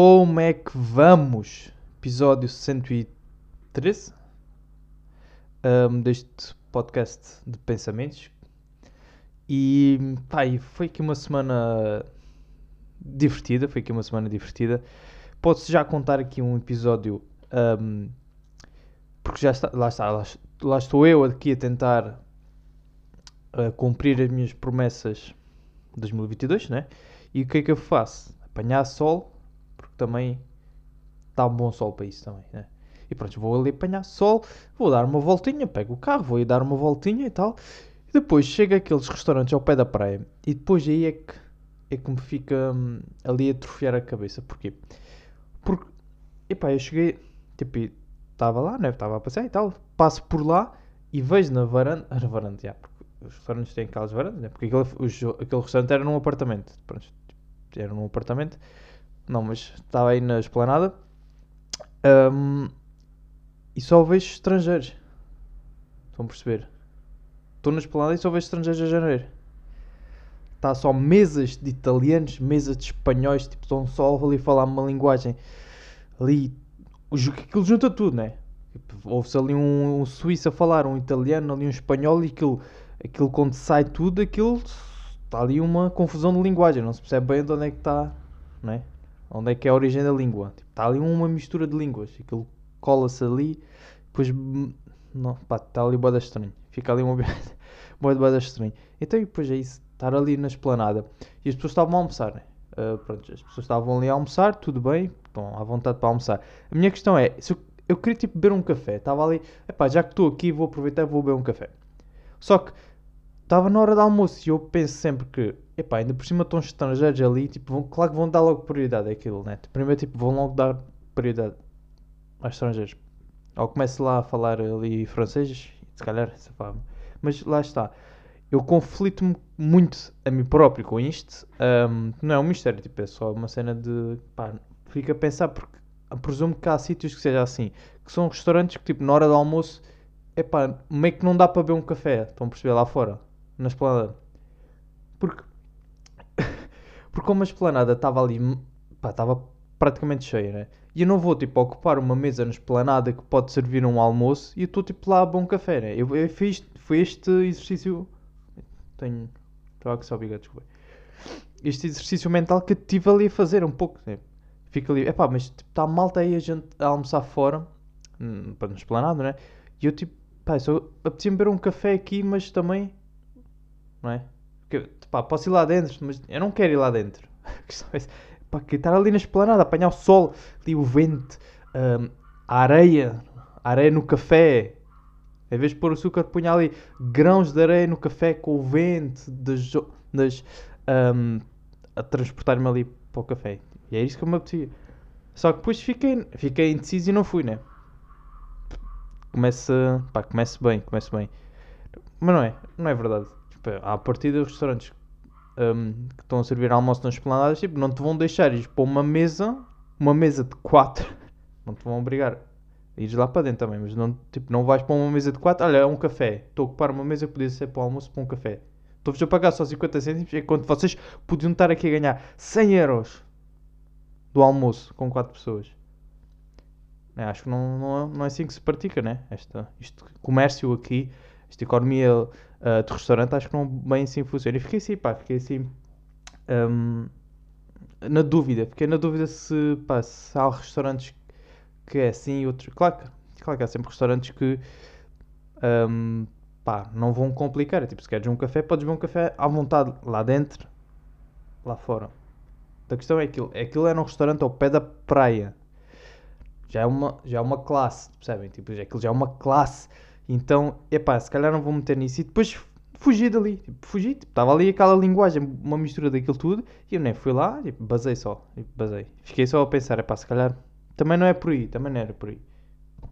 Como é que vamos? Episódio 113 um, deste podcast de pensamentos. E e foi aqui uma semana divertida. Foi aqui uma semana divertida. Posso já contar aqui um episódio. um, porque já está, lá está, lá, lá estou eu aqui a tentar uh, cumprir as minhas promessas de 2022, né? E o que é que eu faço? Apanhar sol, porque também está um bom sol para isso também, né? E pronto, vou ali apanhar sol, vou dar uma voltinha, pego o carro, vou ir dar uma voltinha e tal. E depois chego àqueles restaurantes ao pé da praia e depois aí é que, é que me fica hum, ali a atrofiar a cabeça. Porquê? Porque, epá, eu cheguei, tipo, estava lá, né? Estava a passear e tal, passo por lá e vejo na varanda, na varanda, já, porque os restaurantes têm aquelas varandas, né? Porque aquele, os- aquele restaurante era num apartamento, pronto, era num apartamento, não, mas estava aí na esplanada hum, e só vejo estrangeiros. Estão a perceber? Estou na esplanada e só vejo estrangeiros a janeiro. Está só mesas de italianos, mesas de espanhóis, tipo, estão só ali a falar uma linguagem ali. Aquilo junta tudo, né? Tipo, Ouve-se ali um, um suíço a falar, um italiano, ali um espanhol e aquilo, aquilo quando sai tudo, aquilo está ali uma confusão de linguagem, não se percebe bem de onde é que está, né? Onde é que é a origem da língua. Tipo, está ali uma mistura de línguas, aquilo cola-se ali, depois não, pá, está ali boeda estranho. Fica ali uma boeda boeda estranho. Então depois é isso, estar ali na esplanada. E as pessoas estavam a almoçar, né? Ah, pronto, as pessoas estavam ali a almoçar, tudo bem, estão à vontade para almoçar. A minha questão é, se eu, eu queria tipo beber um café, estava ali, epá, já que estou aqui, vou aproveitar e vou beber um café. Só que estava na hora do almoço e eu penso sempre que, epá, ainda por cima estão estrangeiros ali, tipo, vão, claro que vão dar logo prioridade àquilo, né? Primeiro, tipo, vão logo dar prioridade aos estrangeiros. Ou começo lá a falar ali francês, se calhar, safava Mas lá está. Eu conflito-me muito a mim próprio com isto. Ahm, não é um mistério, tipo, é só uma cena de. pá, fico a pensar, porque presumo que há sítios que seja assim. Que são restaurantes que, tipo, na hora do almoço, é meio que não dá para beber um café. Estão a perceber lá fora, na esplanada. Porque. porque como a esplanada estava ali, pá, estava praticamente cheia, né? E eu não vou, tipo, ocupar uma mesa na esplanada que pode servir um almoço e eu estou, tipo, lá a um café, né? Eu, eu fiz, foi este exercício. Tenho. Estou a que bigode, desculpa. Este exercício mental que estive ali a fazer um pouco, né? Fica ali, epá, mas tipo, está malta aí a gente a almoçar fora, hum, para nos esplanada, né? E eu, tipo, pá, só apetecia-me beber um café aqui, mas também. Não é? Porque, pá, posso ir lá dentro, mas eu não quero ir lá dentro. A questão essa. Pá, que estar ali na esplanada, apanhar o sol, ali o vento, hum, a areia, a areia no café. Em vez de pôr açúcar, punha ali grãos de areia no café com o vento das, das, hum, a transportar-me ali para o café. E é isso que eu me apetecia. Só que depois fiquei, fiquei indeciso e não fui, né? Começa, pá, começa bem, começa bem. Mas não é, não é verdade. Tipo, à partida, os restaurantes hum, que estão a servir almoço nas esplanadas, tipo, não te vão deixar ir para uma mesa, uma mesa de quatro, não te vão obrigar a ir lá para dentro também, mas não, tipo, não vais para uma mesa de quatro, olha, é um café, estou a ocupar uma mesa que podia ser para o almoço, para um café. Estou-vos a pagar só 50 cêntimos, enquanto vocês podiam estar aqui a ganhar 100 euros do almoço com quatro pessoas. É, acho que não, não, é- não é assim que se pratica, né? Esta, este comércio aqui, esta economia ah, de restaurante, acho que não bem assim funciona. E fiquei assim, pá, fiquei assim hum, na dúvida. Fiquei na dúvida se, pá, se há restaurantes que é assim e outros. Claro que, claro que há sempre restaurantes que hum, pá, não vão complicar. É Tipo, se queres um café, podes beber um café à vontade lá dentro, lá fora. A questão é aquilo. Aquilo era um restaurante ao pé da praia. Já é uma, já é uma classe, percebem? Tipo, já- aquilo já é uma classe. Então, epá, se calhar não vou meter nisso. E depois fugi dali. Tipo, fugi. Tipo, estava ali aquela linguagem, uma mistura daquilo tudo. E eu nem fui lá, tipo, basei só. Tipo, basei. Fiquei só a pensar, epá, se calhar também não é por aí. Também não era por aí.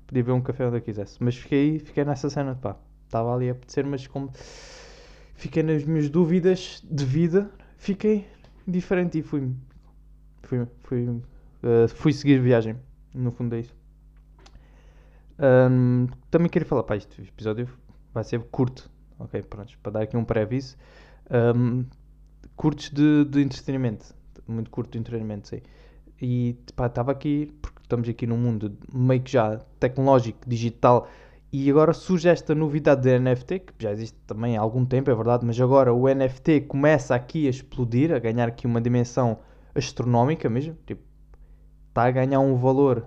Podia ver um café onde eu quisesse. Mas fiquei, fiquei nessa cena, pá. Estava ali a apetecer, mas como fiquei nas minhas dúvidas de vida, fiquei diferente e fui fui, fui, eh, fui seguir viagem. No fundo é isso. Ahm, também queria falar, pá, este episódio vai ser curto. Ok, pronto, para dar aqui um pré-aviso. Ahm, curtos de, de entretenimento. Muito curto de entretenimento, sei. e estava aqui, porque estamos aqui num mundo meio que já tecnológico, digital, e agora surge esta novidade de NFT, que já existe também há algum tempo, é verdade, mas agora o NFT começa aqui a explodir, a ganhar aqui uma dimensão astronómica mesmo, tipo, está a ganhar um valor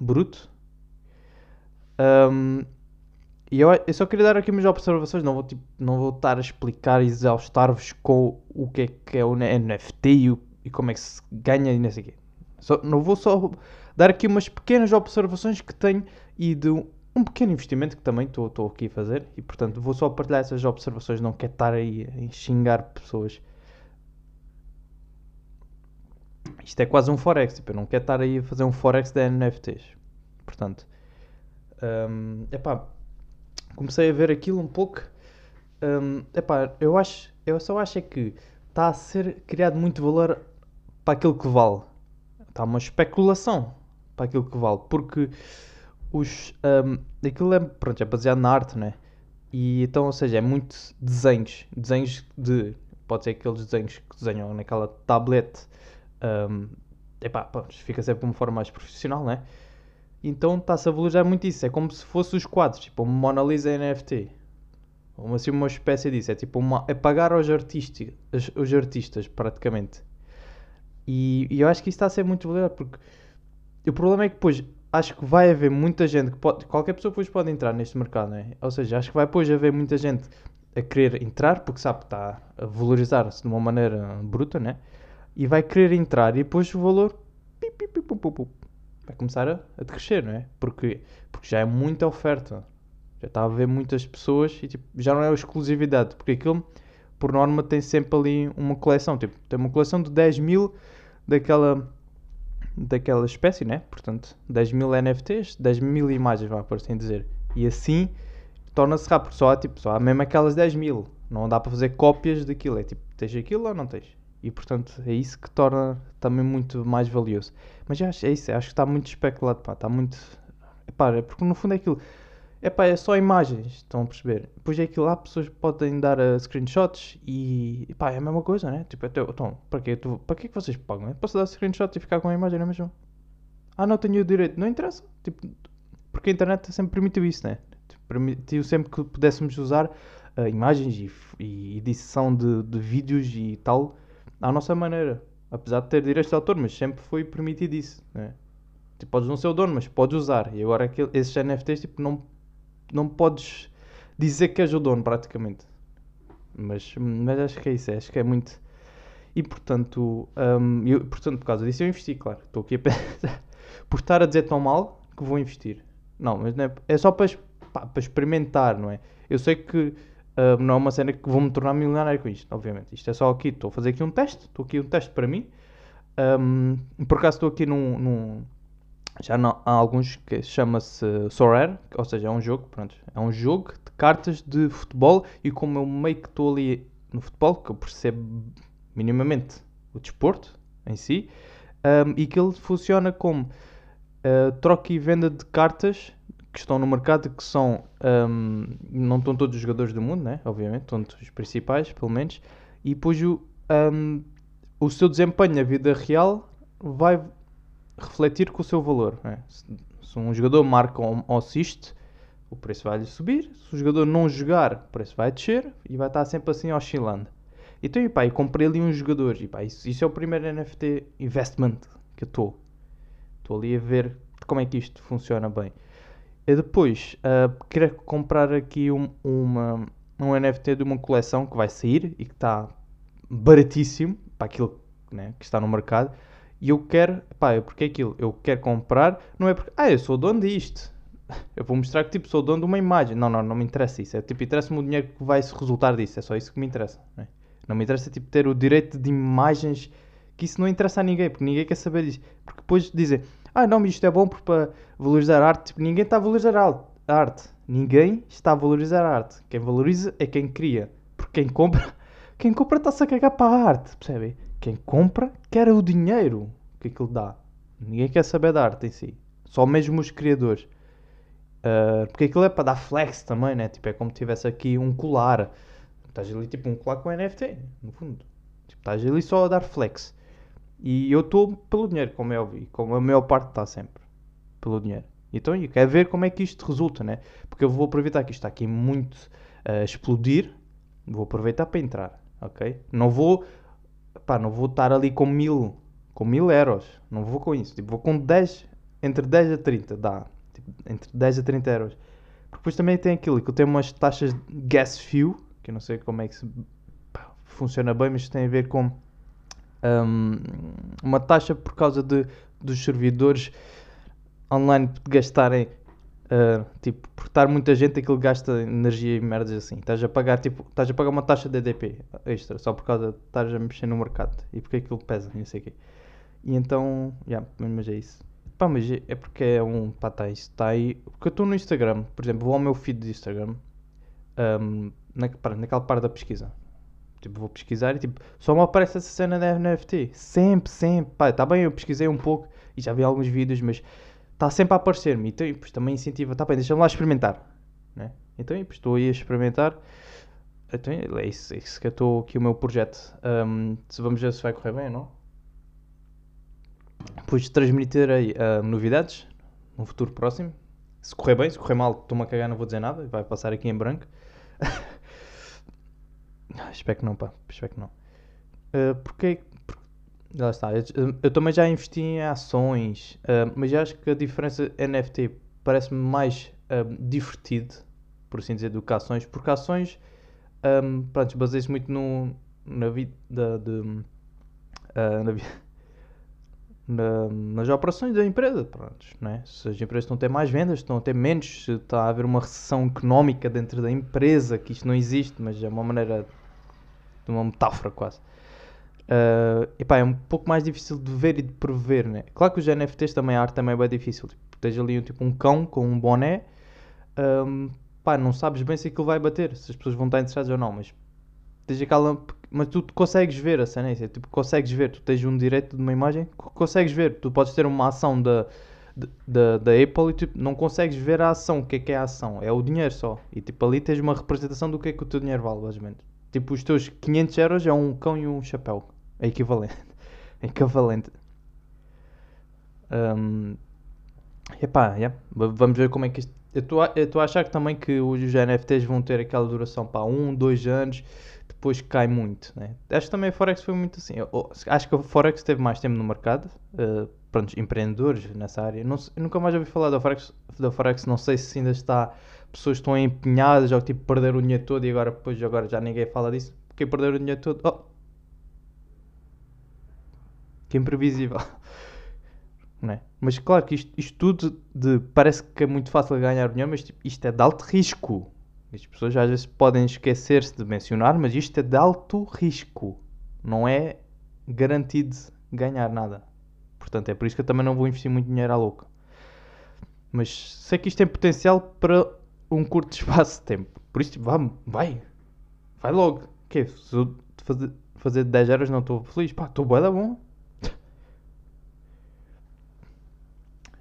bruto. Um, e eu, eu, só queria dar aqui umas observações, não vou, tipo, não vou estar a explicar e exaustar-vos com o que é que é o NFT e, o, e como é que se ganha e não sei o quê. Só, não vou só dar aqui umas pequenas observações que tenho e de um, um pequeno investimento que também estou aqui a fazer e portanto vou só partilhar essas observações, não quero estar aí a xingar pessoas. Isto é quase um forex, tipo, eu não quero estar aí a fazer um forex de NFTs. Portanto, um, epá, comecei a ver aquilo um pouco. Um, epá, eu acho, eu só acho é que está a ser criado muito valor para aquilo que vale. Está uma especulação para aquilo que vale, porque os, um, aquilo é, pronto, é baseado na arte, né? E então, ou seja, é muito desenhos, desenhos de, pode ser aqueles desenhos que desenham naquela tablet, um, epá, fica sempre de uma forma mais profissional, né? Então está-se a valorizar muito isso, é como se fossem os quadros, tipo uma Mona Lisa NFT, uma, assim, uma espécie disso, é tipo uma, é pagar aos artistas, os artistas praticamente. E, e eu acho que isso está a ser muito valorizado, porque o problema é que depois acho que vai haver muita gente que pode, qualquer pessoa depois pode entrar neste mercado, né? ou seja, acho que vai depois haver muita gente a querer entrar porque sabe está a valorizar-se de uma maneira bruta, né? E vai querer entrar e depois o valor vai começar a, a crescer, não é? Porque, porque já é muita oferta, já está a haver muitas pessoas e tipo, já não é exclusividade, porque aquilo por norma tem sempre ali uma coleção, tipo, tem uma coleção de 10 mil daquela daquela espécie, né? Portanto, 10 mil NFTs, 10 mil imagens, vá por assim dizer. E assim torna-se rápido. Só há, tipo, só há mesmo aquelas 10 mil. Não dá para fazer cópias daquilo. É tipo, tens aquilo ou não tens? E portanto é isso que torna também muito mais valioso. Mas acho, é isso, acho que está muito especulado, pá, está muito. Epá, é porque no fundo é aquilo. Epá, é só imagens, estão a perceber? Depois é aquilo lá, pessoas podem dar uh, screenshots e epá, é a mesma coisa, né? Tipo, até, então, para? Tu, para que que vocês pagam? Né? Posso dar screenshot e ficar com a imagem, não é mesmo? Ah, não tenho o direito, não interessa. Tipo, porque a internet sempre permitiu isso, né? Tipo, permitiu sempre que pudéssemos usar uh, imagens e, e edição de, de vídeos e tal à nossa maneira. Apesar de ter direitos de autor, mas sempre foi permitido isso, né? Tipo, podes não ser o dono, mas podes usar. E agora aquele, esses NFTs, tipo, não não podes dizer que és o dono, praticamente. Mas, mas acho que é isso, acho que é muito. E portanto, um, eu, portanto, por causa disso eu investi, claro. Estou aqui a pensar. por estar a dizer tão mal que vou investir. Não, mas não é, é só para, pá, para experimentar, não é? Eu sei que não é uma cena que vou me tornar milionário com isto, obviamente. Isto é só aqui, estou a fazer aqui um teste, estou aqui um teste para mim. Um, por acaso estou aqui num, num, já não, há alguns que chama-se Sorare, ou seja, é um jogo, pronto, é um jogo de cartas de futebol e como eu meio que estou ali no futebol, que eu percebo minimamente o desporto em si, um, e que ele funciona como uh, troca e venda de cartas que estão no mercado que são um, não estão todos os jogadores do mundo, né? obviamente, estão os principais, pelo menos, e depois o, um, o seu desempenho na vida real vai refletir com o seu valor. É? Se, se, um jogador marca ou, assiste, o preço vai subir. Se o jogador não jogar, o preço vai descer e vai estar sempre assim oscilando. Então, e pá, eu comprei ali uns jogadores e pá, isso, isso é o primeiro NFT investment que eu estou. Estou ali a ver como é que isto funciona bem. E depois, uh, quero comprar aqui um, uma, um NFT de uma coleção que vai sair e que está baratíssimo para aquilo né, que está no mercado. E eu quero, pá, porque é aquilo, eu quero comprar, não é porque, ah, eu sou dono disto. Eu vou mostrar que tipo sou dono de uma imagem. Não, não, não me interessa isso. É tipo, interessa-me o dinheiro que vai resultar disso. É só isso que me interessa. Não, é? não me interessa tipo ter o direito de imagens que isso não interessa a ninguém, porque ninguém quer saber disso. Porque depois dizem, ah, não, mas isto é bom para valorizar a arte. Tipo, ninguém está a valorizar a arte. Ninguém está a valorizar a arte. Quem valoriza é quem cria. Porque quem compra, quem compra está-se a cagar para a arte, percebem? Quem compra quer o dinheiro que aquilo dá. Ninguém quer saber da arte em si. Só mesmo os criadores. Uh, porque aquilo é para dar flex também, né? Tipo, é como se tivesse aqui um colar. Estás ali tipo um colar com NFT, no fundo. Tipo, estás ali só a dar flex. E eu estou pelo dinheiro, como é óbvio, como a maior parte está sempre pelo dinheiro. Então eu quero ver como é que isto resulta, né? Porque eu vou aproveitar que isto está aqui muito a explodir, vou aproveitar para entrar, ok? Não vou, pá, não vou estar ali com mil, com mil euros, não vou com isso, tipo, vou com 10, entre 10 a 30, dá, tipo, entre 10 a 30 euros. Porque depois também tem aquilo que eu tenho umas taxas de gas fuel, que eu não sei como é que se, pá, funciona bem, mas tem a ver com um, uma taxa por causa de, dos servidores online gastarem uh, tipo, por estar muita gente aquilo gasta energia e merdas assim. Estás a pagar tipo, estás a pagar uma taxa de EDP extra só por causa de estar a mexer no mercado e porque aquilo pesa, não sei o quê. E então, yeah, mas é isso. Pá, mas é porque é um, pá, tá, isso está aí. Porque eu estou no Instagram, por exemplo, vou ao meu feed de Instagram, um, na, naquela parte da pesquisa. Tipo, vou pesquisar e tipo, só me aparece essa cena da NFT. Sempre, sempre. Pá, tá bem, eu pesquisei um pouco e já vi alguns vídeos, mas está sempre a aparecer-me. Então, também incentiva, está bem, deixa-me lá experimentar. Né? Então, estou aí a experimentar. Então, é isso, é isso que eu estou aqui o meu projeto. Um, vamos ver se vai correr bem ou não. Depois transmitirei uh, novidades no futuro próximo. Se correr bem, se correr mal, estou-me a cagar, não vou dizer nada. Vai passar aqui em branco. espero que não, pá. Espero que não. Uh, porque, porque Lá está. Eu, eu, também já investi em ações, uh, mas acho que a diferença NFT parece-me mais uh, divertido, por assim dizer, do que ações, porque ações, um, baseia-se muito no, na vida de. Uh, na, na, nas operações da empresa, pronto, né? se as empresas estão a ter mais vendas, estão a ter menos, se está a haver uma recessão económica dentro da empresa, que isto não existe, mas é uma maneira de uma metáfora quase. Uh, epá, é um pouco mais difícil de ver e de prever, né? Claro que os NFTs também, a arte também é bem difícil. Tipo, tens ali tipo, um cão com um boné, um, pá, não sabes bem se aquilo vai bater, se as pessoas vão estar interessadas ou não, mas tens aquela. Mas tu consegues ver a cena, é tipo, consegues ver, tu tens um direito de uma imagem, consegues ver, tu podes ter uma ação da, da, da Apple e tipo, não consegues ver a ação, o que é que é a ação, é o dinheiro só, e tipo ali tens uma representação do que é que o teu dinheiro vale, basicamente. Tipo, os teus 500 euros é um cão e um chapéu. É equivalente. É equivalente. Um, epá, yeah. vamos ver como é que isto. Eu estou a achar que também que os NFTs vão ter aquela duração para um, dois anos, depois cai muito. Né? Acho que também a Forex foi muito assim. Eu, acho que a Forex teve mais tempo no mercado. Uh, pronto, empreendedores nessa área. Não, nunca mais ouvi falar da Forex, da Forex, não sei se ainda está. Pessoas estão empenhadas, ou tipo perder o dinheiro todo e agora, depois, agora já ninguém fala disso. Porque perder o dinheiro todo. Oh, que imprevisível. É? Mas claro que isto, isto tudo de, parece que é muito fácil ganhar dinheiro, mas tipo, isto é de alto risco. As pessoas às vezes podem esquecer-se de mencionar, mas isto é de alto risco. Não é garantido ganhar nada. Portanto, é por isso que eu também não vou investir muito dinheiro à louca. Mas sei que isto tem potencial para um curto espaço de tempo. Por isso, vamos, vai. Vai logo. Que Se eu fazer, fazer 10 euros não estou feliz, pá, estou bué da bom.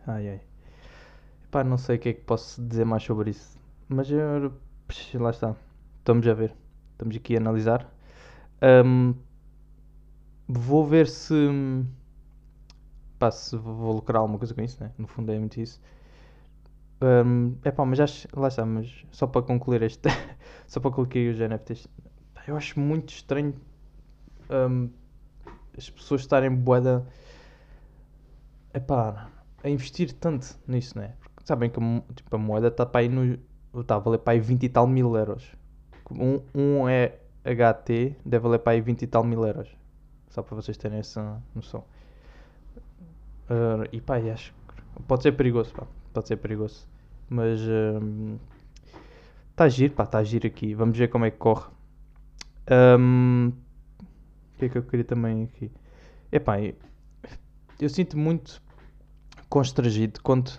Ai ai. Pá, não sei o que é que posso dizer mais sobre isso. Mas eu. Lá está. Estamos a ver. Estamos aqui a analisar. Um, vou ver se. Pá, se vou lucrar alguma coisa com isso, né? No fundo é muito isso. Um, é pá, mas acho. Lá está, mas só para concluir este. só para concluir os NFTs. Eu acho muito estranho. Um, as pessoas estarem boeda. É pá a investir tanto nisso, né? Porque sabem que tipo, a moeda está para aí no. Está a valer para aí 20 e tal mil euros. Um, um é HT, deve valer para aí 20 e tal mil euros. Só para vocês terem essa noção. Uh, e pá, acho que pode ser perigoso, pá. Pode ser perigoso. Mas está um, a giro, pá, está giro aqui. Vamos ver como é que corre. Um, o que é que eu queria também aqui? Epá, eu, eu sinto muito constrangido quando,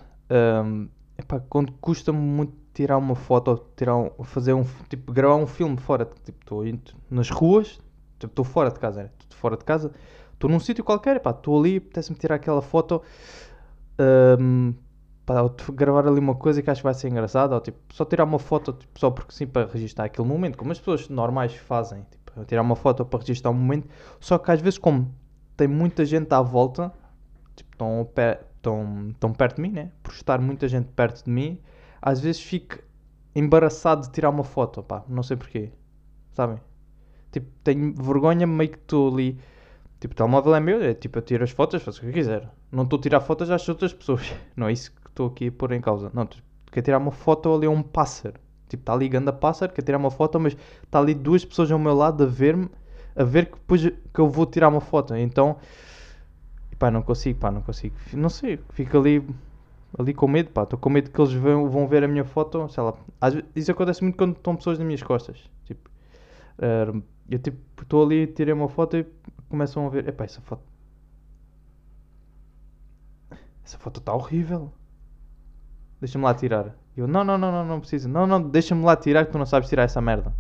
um, epá, quando custa-me muito tirar uma foto, tirar um, fazer um, tipo, gravar um filme fora, tipo, estou nas ruas, estou tipo, fora de casa, estou fora de casa, estou num sítio qualquer, estou ali, apetece-me tirar aquela foto, um, para gravar ali uma coisa que acho que vai ser engraçada, ou tipo, só tirar uma foto, tipo, só porque sim, para registrar aquele momento, como as pessoas normais fazem, tipo, tirar uma foto para registrar um momento, só que às vezes como tem muita gente à volta, tipo, estão, estão, estão perto de mim, né? Por estar muita gente perto de mim, às vezes fico embaraçado de tirar uma foto, pá, não sei porquê, sabem? Tipo, tenho vergonha, meio que estou ali. Tipo, o telemóvel é meu, é tipo, eu tiro as fotos, faço o que eu quiser. Não estou a tirar fotos às outras pessoas. Não é isso que estou aqui a pôr em causa. Não, quer tirar uma foto ali a um pássaro. Tipo, está ligando a pássaro, quer tirar uma foto, mas está ali duas pessoas ao meu lado a ver-me, a ver que depois que eu vou tirar uma foto. Então, pá, não consigo, pá, não consigo. Não sei, fico ali, ali com medo, pá, estou com medo que eles vão, vão ver a minha foto, sei lá. Às isso acontece muito quando estão pessoas nas minhas costas. Tipo, uh, eu tipo, estou ali, tirei uma foto e começam a ver, epá, essa foto. Essa foto está horrível. Deixa-me lá tirar. Eu, não, não, não, não, não precisa. Não, não, deixa-me lá tirar que tu não sabes tirar essa merda.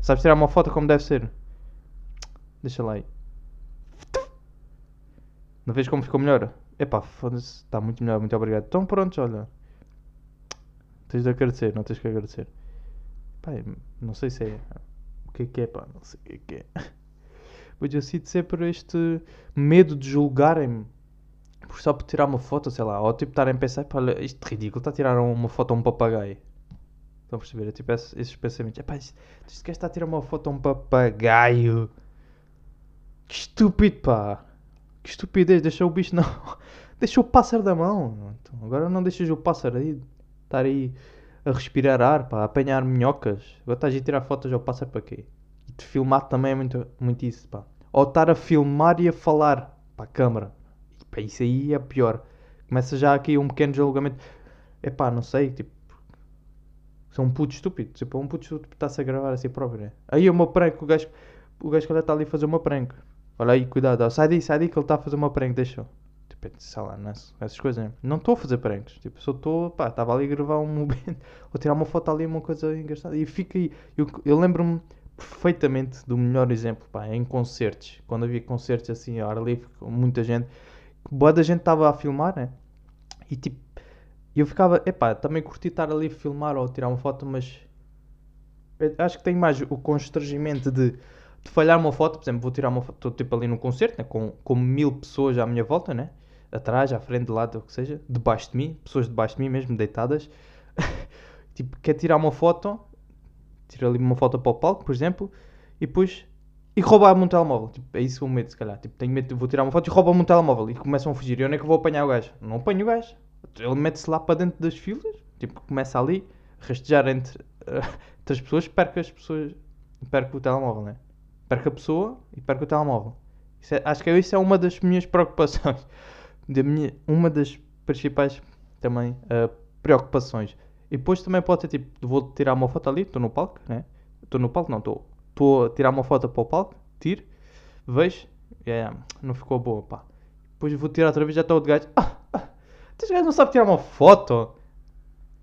Sabes tirar uma foto como deve ser. Deixa lá aí. Não vês como ficou melhor? Epá, foda-se, está muito melhor, muito obrigado. Então pronto, olha. Tens de agradecer, não tens que agradecer. Pá, não sei se é. O que é que é, pá, não sei o que é que é. Mas eu sinto sempre este medo de julgarem-me por só por tirar uma foto, sei lá, ou tipo estarem a pensar, pá, olha, isto é ridículo, está a tirar uma foto a um papagaio. Estão a perceber? É tipo esses, pensamentos. É pá, isto, isto quer estar a tirar uma foto a um papagaio. Que estúpido, pá. Que estupidez, deixa o bicho não. deixa o pássaro da mão. Então, agora não deixas o pássaro aí. Estar aí a respirar ar, pá, a apanhar minhocas. Agora estás a tirar fotos ao pássaro para quê? E te filmar também é muito, muito isso, pá. Ou estar a filmar e a falar para a câmara. Pá, isso aí é pior. Começa já aqui um pequeno julgamento. É pá, não sei, tipo. Sou um puto estúpido. Tipo, um puto estúpido está-se a gravar a si próprio, né? Aí é uma prank, o gajo, o gajo que está ali a fazer uma prank. Olha aí, cuidado, sai daí, sai daí que ele está a fazer uma prank, deixa. Tipo, sei lá, nessas, essas coisas, né? Não estou a fazer pranks. Tipo, só estou, pá, estava ali a gravar um momento, ou tirar uma foto ali, uma coisa engraçada. E fica aí. Eu, eu lembro-me perfeitamente do melhor exemplo, pá, em concertos. Quando havia concertos assim, ao ar livre, com muita gente boa da gente estava a filmar, né? E tipo, eu ficava, epá, também curti estar ali a filmar ou tirar uma foto, mas acho que tenho mais o constrangimento de, de falhar uma foto, por exemplo, vou tirar uma foto, estou tipo ali num concerto, né? Com, com mil pessoas à minha volta, né? Atrás, à frente, de lado, o que seja, debaixo de mim, pessoas debaixo de mim mesmo, deitadas. tipo, quer tirar uma foto, tira ali uma foto para o palco, por exemplo, e depois e roubar-me um telemóvel. Tipo, é isso o medo, se calhar. Tipo, tenho medo, vou tirar uma foto e roubar-me um telemóvel. E começam a fugir. E onde é que eu vou apanhar o gajo? Não apanho o gajo. Ele mete-se lá para dentro das filas. Tipo, começa ali, rastejar entre, entre as pessoas, perca as pessoas, perca o telemóvel, né? Perca a pessoa e perca o telemóvel. É, acho que isso é uma das minhas preocupações. Minha, uma das principais também uh, preocupações. E depois também pode ser tipo, vou tirar uma foto ali, estou no palco, né? Estou no palco, não, estou estou a tirar uma foto para o palco, tiro, vejo, é, não ficou boa, pá. Depois vou tirar outra vez, já está o gajo. Ah, ah, este gajo não sabe tirar uma foto.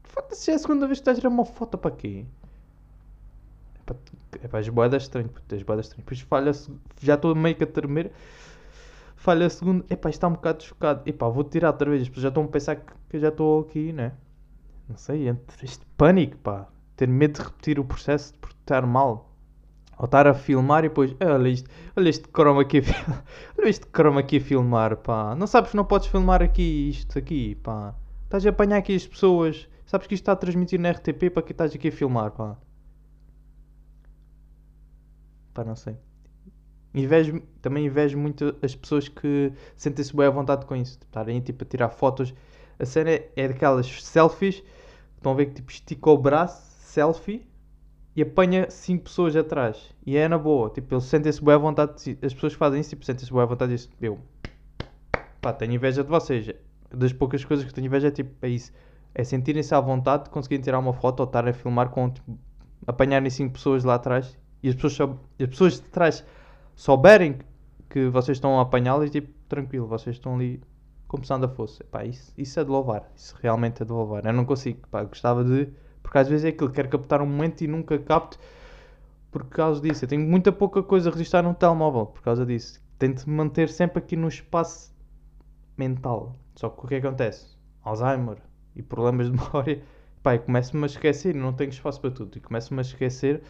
Foda-se, é a segunda vez que estás a tirar uma foto para quê? É para as boedas estranhas, as boedas estranhas. Depois falha, já estou meio que a tremer. Falha a segunda, epá, está um bocado chocado. Epá, vou tirar outra vez, já estão a pensar que, que já estou aqui, né? Não sei, entre este pânico, pá. Ter medo de repetir o processo de estar mal. Ou estar a filmar e depois, olha isto, olha este chroma aqui, olha este chroma aqui a filmar, pá. Não sabes que não podes filmar aqui isto aqui, pá. Estás a apanhar aqui as pessoas. Sabes que isto está a transmitir na RTP para que estás aqui a filmar, pá. Pá, não sei. Invejo, também invejo muito as pessoas que sentem-se bem à vontade com isso. Estarem tipo a tirar fotos. A cena é, é daquelas selfies. Estão a ver que tipo estica o braço, selfie e apanha 5 pessoas atrás. E é na boa. Tipo, eles sentem-se bem à vontade. As pessoas que fazem isso, tipo, sentem-se bem à vontade dizem, eu, pá, tenho inveja de vocês. Das poucas coisas que tenho inveja é tipo, é isso. É sentirem-se à vontade de conseguirem tirar uma foto ou estar a filmar com, tipo, apanharem 5 pessoas lá atrás. E as pessoas, as pessoas de trás souberem que vocês estão a apanhá-las, tipo, tranquilo, vocês estão ali como se nada fosse. Pá, isso, isso é de louvar. Isso realmente é de louvar. Eu não consigo, pá, gostava de porque às vezes é aquilo, quero captar um momento e nunca capto por causa disso. Eu tenho muita pouca coisa a registrar no telemóvel por causa disso. Tento manter sempre aqui no espaço mental. Só que o que acontece? Alzheimer e problemas de memória. Pá, começo-me a esquecer, não tenho espaço para tudo. E começo-me a esquecer.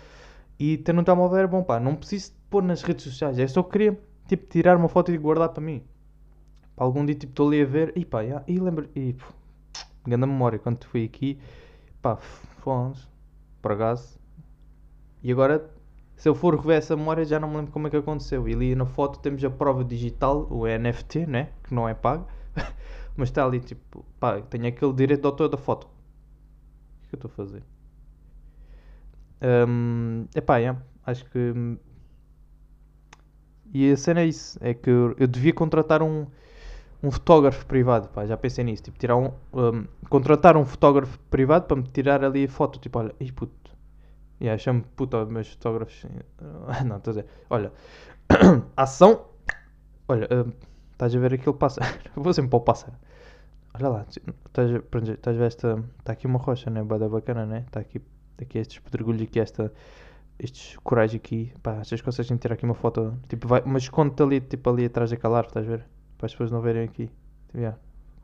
E ter um telemóvel era bom, pá. Não preciso pôr nas redes sociais. Eu só queria tipo, tirar uma foto e guardar para mim. Para algum dia, tipo, estou ali a ver, e pá, e lembro, e pô, grande memória, quando fui aqui, pá, fomos, por acaso, e agora, se eu for rever essa memória, já não me lembro como é que aconteceu. E ali na foto temos a prova digital, o NFT, né? Que não é pago. Mas está ali, tipo, pá, tenho aquele direito de autor da foto. O que, é que eu estou a fazer? Um, epá, acho que. E a cena é isso: é que eu, devia contratar um, um fotógrafo privado. Pá, já pensei nisso. Tipo, tirar um, um, contratar um fotógrafo privado para me tirar ali a foto. Tipo, olha, ei puto. Yeah, chamo puto meus fotógrafos. Não, estou a dizer. Olha, ação. Olha, uh, estás a ver aquele pássaro. Vou sempre para o pássaro. Olha lá, estás a ver esta. Está aqui uma rocha, né? Bada bacana, né? Está aqui aqui estes pedregulhos aqui, esta, estes corais aqui, pá, vocês conseguem tirar aqui uma foto, tipo, vai, mas esconde ali, tipo, ali atrás daquela árvore, estás a ver? Para as pessoas não verem aqui, tipo, yeah,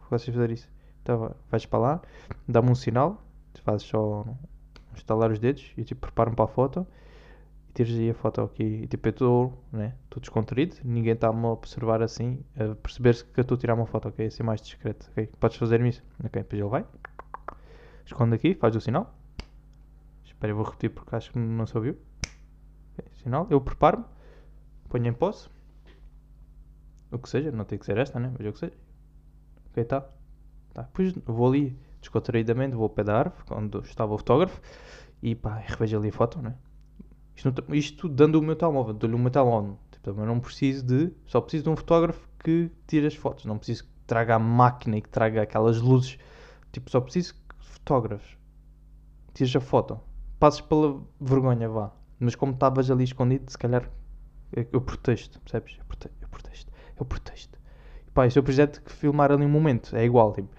fazer isso. Então, vais para lá, dá-me um sinal, fazes só instalar os dedos e, tipo, prepara-me para a foto e tiras aí a foto aqui, e, tipo, eu estou, né, estou descontraído, ninguém está-me a observar assim, a perceber-se que eu estou a tirar uma foto, ok, assim mais discreto, ok, podes fazer isso, ok, depois ele vai, esconde aqui, faz o sinal, Espera, eu vou repetir porque acho que não se ouviu. Okay, sinal, eu preparo-me, ponho em posse. O que seja, não tem que ser esta, né? Mas o que seja. Ok, tá. tá. Depois vou ali descontraídamente, vou ao pé da árvore, onde estava o fotógrafo, e pá, revejo ali a foto, né? Isto, isto dando o meu telemóvel, dou-lhe o meu telemóvel. Tipo, eu não preciso de. Só preciso de um fotógrafo que tire as fotos. Não preciso que traga a máquina e que traga aquelas luzes. Tipo, só preciso de fotógrafos. Tires a foto passes pela vergonha, vá. Mas como estavas ali escondido, se calhar eu protesto, percebes? Eu protesto, eu protesto, eu protesto. E, pá, este é o projeto que filmar ali um momento, é igual, tipo,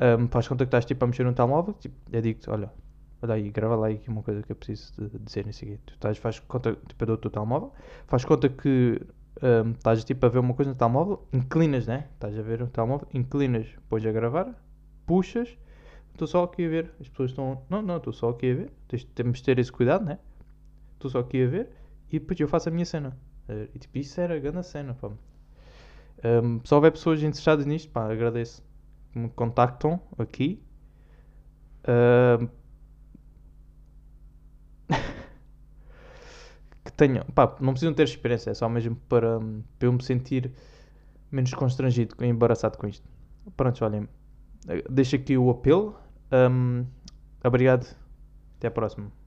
um, faz conta que estás tipo, a mexer no telemóvel, tipo, eu digo-te, olha, olha aí, grava lá aqui uma coisa que eu preciso de dizer nisso aqui. Tu estás, faz conta, tipo, eu dou o teu telemóvel, faz conta que um, estás tipo a ver uma coisa no telemóvel, inclinas, né? Estás a ver o telemóvel, inclinas, pões a gravar, puxas Estou só aqui a ver. As pessoas estão. Não, não, estou só aqui a ver. Temos de ter esse cuidado, né? Estou só aqui a ver e depois eu faço a minha cena. E tipo, isso era a grande cena, pá. Um, se houver pessoas interessadas nisto, pá, agradeço. Me contactam aqui. Um, que tenham, pá, não precisam ter experiência, é só mesmo para, para eu me sentir menos constrangido, embaraçado com isto. Pronto, olhem, deixo aqui o apelo um, obrigado. Até a próxima.